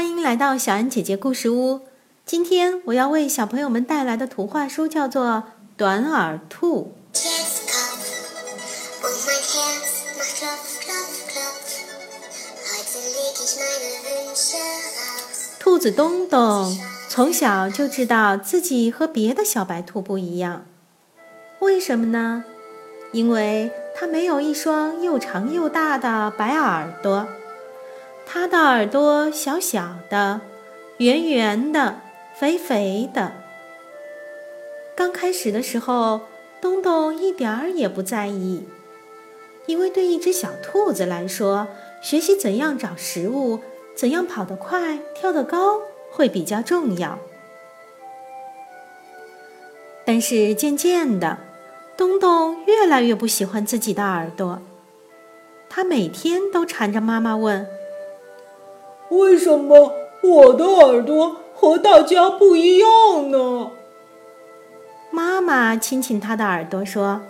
欢迎来到小安姐姐故事屋。今天我要为小朋友们带来的图画书叫做《短耳兔》。兔子东东从小就知道自己和别的小白兔不一样，为什么呢？因为它没有一双又长又大的白耳朵。它的耳朵小小的，圆圆的，肥肥的。刚开始的时候，东东一点儿也不在意，因为对一只小兔子来说，学习怎样找食物、怎样跑得快、跳得高会比较重要。但是渐渐的，东东越来越不喜欢自己的耳朵，他每天都缠着妈妈问。为什么我的耳朵和大家不一样呢？妈妈亲亲他的耳朵说：“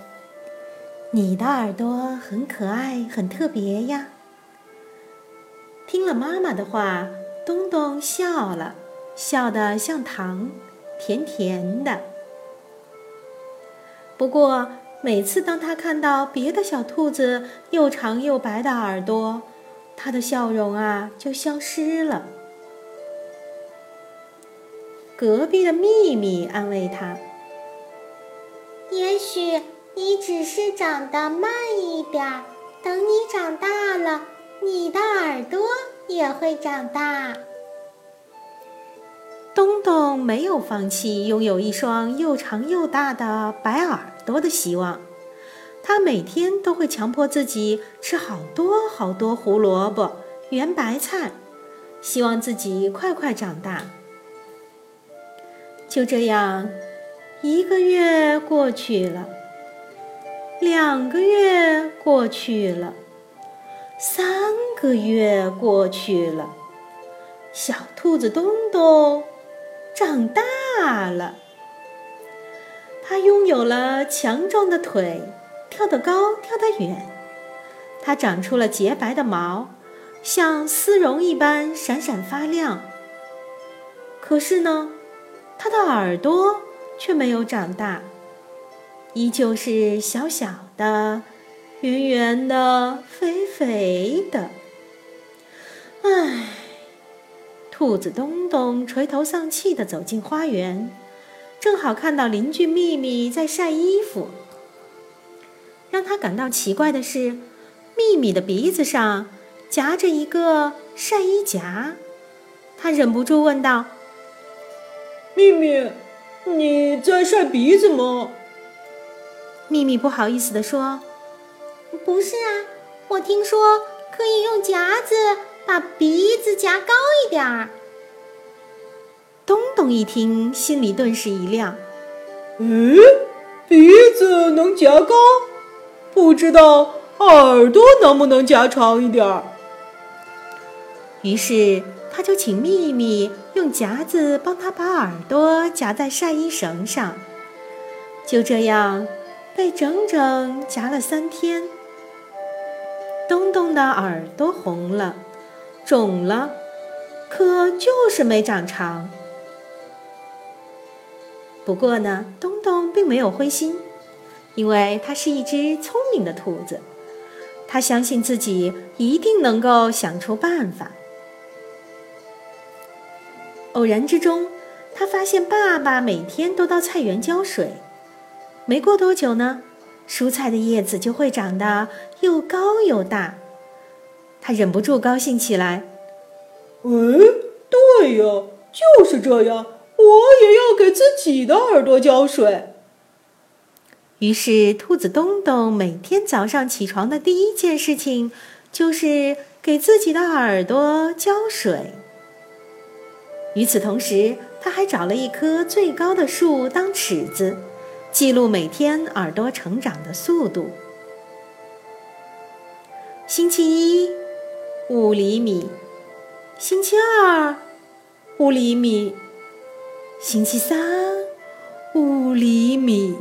你的耳朵很可爱，很特别呀。”听了妈妈的话，东东笑了，笑得像糖，甜甜的。不过，每次当他看到别的小兔子又长又白的耳朵，他的笑容啊，就消失了。隔壁的秘密安慰他：“也许你只是长得慢一点儿，等你长大了，你的耳朵也会长大。”东东没有放弃拥有一双又长又大的白耳朵的希望。他每天都会强迫自己吃好多好多胡萝卜、圆白菜，希望自己快快长大。就这样，一个月过去了，两个月过去了，三个月过去了，小兔子东东长大了，它拥有了强壮的腿。跳得高，跳得远，它长出了洁白的毛，像丝绒一般闪闪发亮。可是呢，它的耳朵却没有长大，依旧是小小的、圆圆的、肥肥的。唉，兔子东东垂头丧气地走进花园，正好看到邻居秘密在晒衣服。让他感到奇怪的是，秘密的鼻子上夹着一个晒衣夹，他忍不住问道：“秘密，你在晒鼻子吗？”秘密不好意思地说：“不是啊，我听说可以用夹子把鼻子夹高一点儿。”东东一听，心里顿时一亮：“嗯，鼻子能夹高？”不知道耳朵能不能夹长一点儿？于是他就请秘密用夹子帮他把耳朵夹在晒衣绳上。就这样，被整整夹了三天。东东的耳朵红了，肿了，可就是没长长。不过呢，东东并没有灰心。因为它是一只聪明的兔子，它相信自己一定能够想出办法。偶然之中，他发现爸爸每天都到菜园浇水，没过多久呢，蔬菜的叶子就会长得又高又大。他忍不住高兴起来：“哎，对呀，就是这样，我也要给自己的耳朵浇水。”于是，兔子东东每天早上起床的第一件事情，就是给自己的耳朵浇水。与此同时，他还找了一棵最高的树当尺子，记录每天耳朵成长的速度。星期一，五厘米；星期二，五厘米；星期三，五厘米。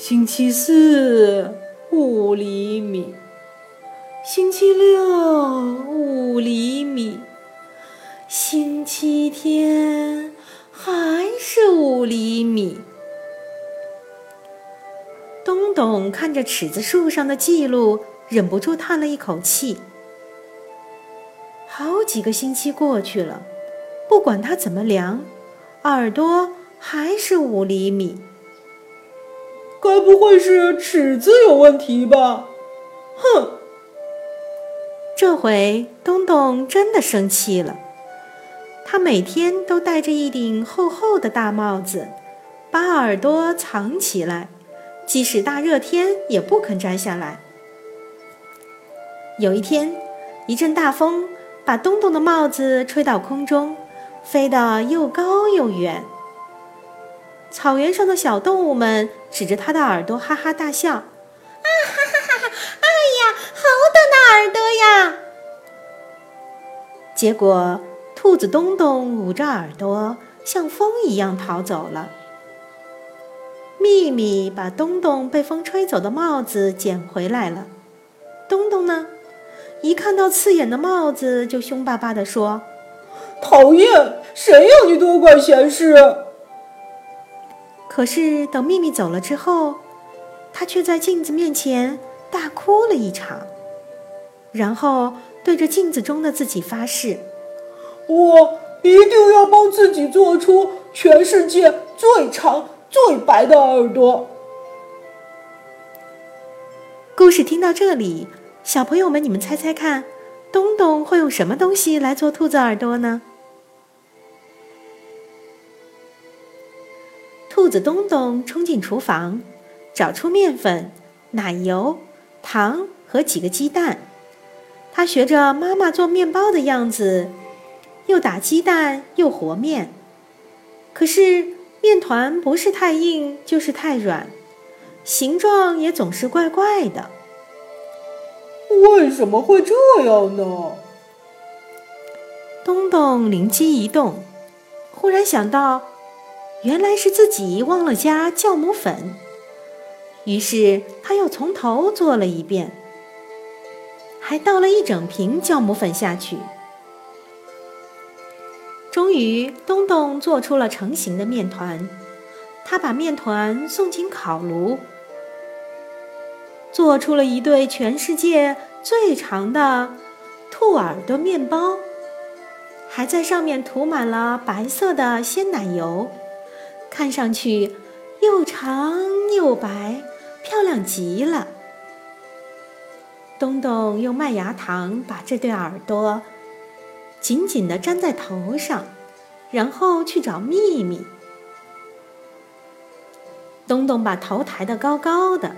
星期四五厘米，星期六五厘米，星期天还是五厘米。东东看着尺子树上的记录，忍不住叹了一口气。好几个星期过去了，不管他怎么量，耳朵还是五厘米。该不会是尺子有问题吧？哼！这回东东真的生气了。他每天都戴着一顶厚厚的大帽子，把耳朵藏起来，即使大热天也不肯摘下来。有一天，一阵大风把东东的帽子吹到空中，飞得又高又远。草原上的小动物们指着他的耳朵哈哈大笑：“啊哈哈哈哈！哎呀，好大的耳朵呀！”结果，兔子东东捂着耳朵，像风一样逃走了。秘密把东东被风吹走的帽子捡回来了。东东呢，一看到刺眼的帽子，就凶巴巴地说：“讨厌！谁要你多管闲事？”可是等秘密走了之后，他却在镜子面前大哭了一场，然后对着镜子中的自己发誓：“我一定要帮自己做出全世界最长、最白的耳朵。”故事听到这里，小朋友们，你们猜猜看，东东会用什么东西来做兔子耳朵呢？子东东冲进厨房，找出面粉、奶油、糖和几个鸡蛋。他学着妈妈做面包的样子，又打鸡蛋又和面。可是面团不是太硬就是太软，形状也总是怪怪的。为什么会这样呢？东东灵机一动，忽然想到。原来是自己忘了加酵母粉，于是他又从头做了一遍，还倒了一整瓶酵母粉下去。终于，东东做出了成型的面团。他把面团送进烤炉，做出了一对全世界最长的兔耳朵面包，还在上面涂满了白色的鲜奶油。看上去又长又白，漂亮极了。东东用麦芽糖把这对耳朵紧紧地粘在头上，然后去找秘密。东东把头抬得高高的，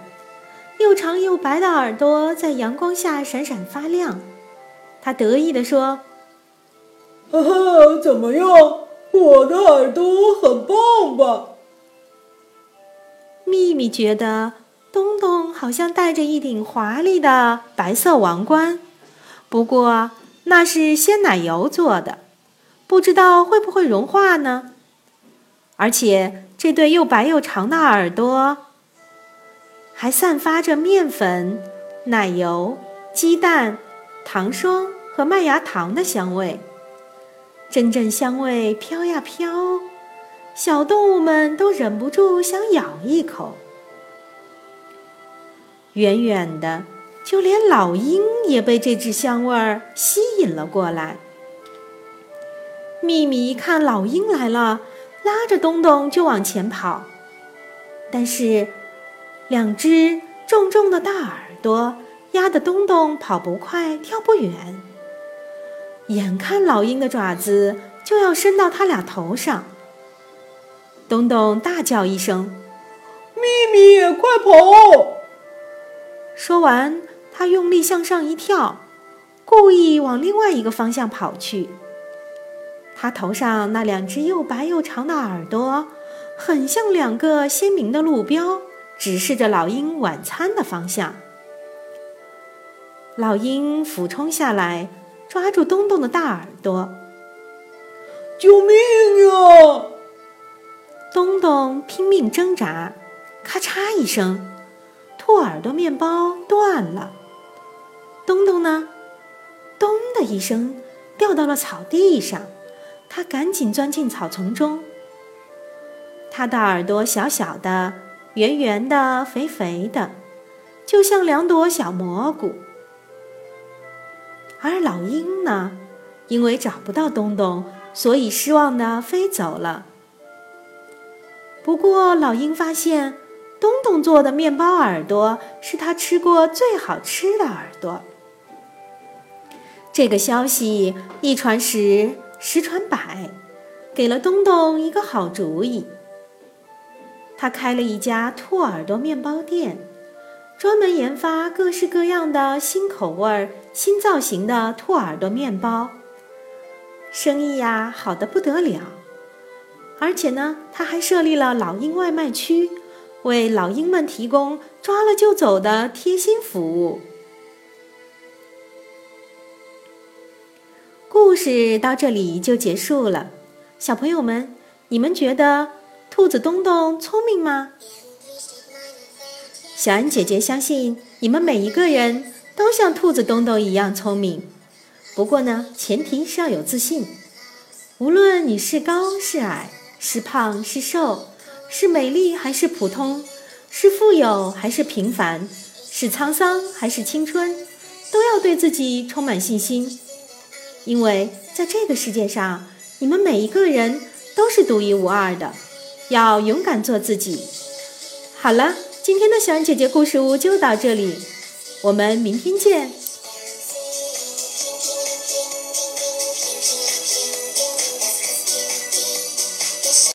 又长又白的耳朵在阳光下闪闪发亮。他得意地说：“哈哈，怎么样？”我的耳朵很棒吧？秘密觉得东东好像戴着一顶华丽的白色王冠，不过那是鲜奶油做的，不知道会不会融化呢？而且这对又白又长的耳朵还散发着面粉、奶油、鸡蛋、糖霜和麦芽糖的香味。阵阵香味飘呀飘，小动物们都忍不住想咬一口。远远的，就连老鹰也被这只香味儿吸引了过来。秘密一看老鹰来了，拉着东东就往前跑，但是两只重重的大耳朵压得东东跑不快，跳不远。眼看老鹰的爪子就要伸到他俩头上，东东大叫一声：“咪咪，快跑！”说完，他用力向上一跳，故意往另外一个方向跑去。他头上那两只又白又长的耳朵，很像两个鲜明的路标，指示着老鹰晚餐的方向。老鹰俯冲下来。抓住东东的大耳朵！救命啊！东东拼命挣扎，咔嚓一声，兔耳朵面包断了。东东呢？咚的一声，掉到了草地上，他赶紧钻进草丛中。他的耳朵小小的、圆圆的、肥肥的，就像两朵小蘑菇。而老鹰呢，因为找不到东东，所以失望的飞走了。不过，老鹰发现东东做的面包耳朵是他吃过最好吃的耳朵。这个消息一传十，十传百，给了东东一个好主意。他开了一家兔耳朵面包店，专门研发各式各样的新口味儿、新造型的兔耳朵面包，生意呀好的不得了。而且呢，他还设立了老鹰外卖区，为老鹰们提供抓了就走的贴心服务。故事到这里就结束了，小朋友们，你们觉得兔子东东聪明吗？小恩姐姐相信你们每一个人都像兔子东东一样聪明。不过呢，前提是要有自信。无论你是高是矮，是胖是瘦，是美丽还是普通，是富有还是平凡，是沧桑还是青春，都要对自己充满信心。因为在这个世界上，你们每一个人都是独一无二的，要勇敢做自己。好了，今天的小安姐姐故事屋就到这里，我们明天见。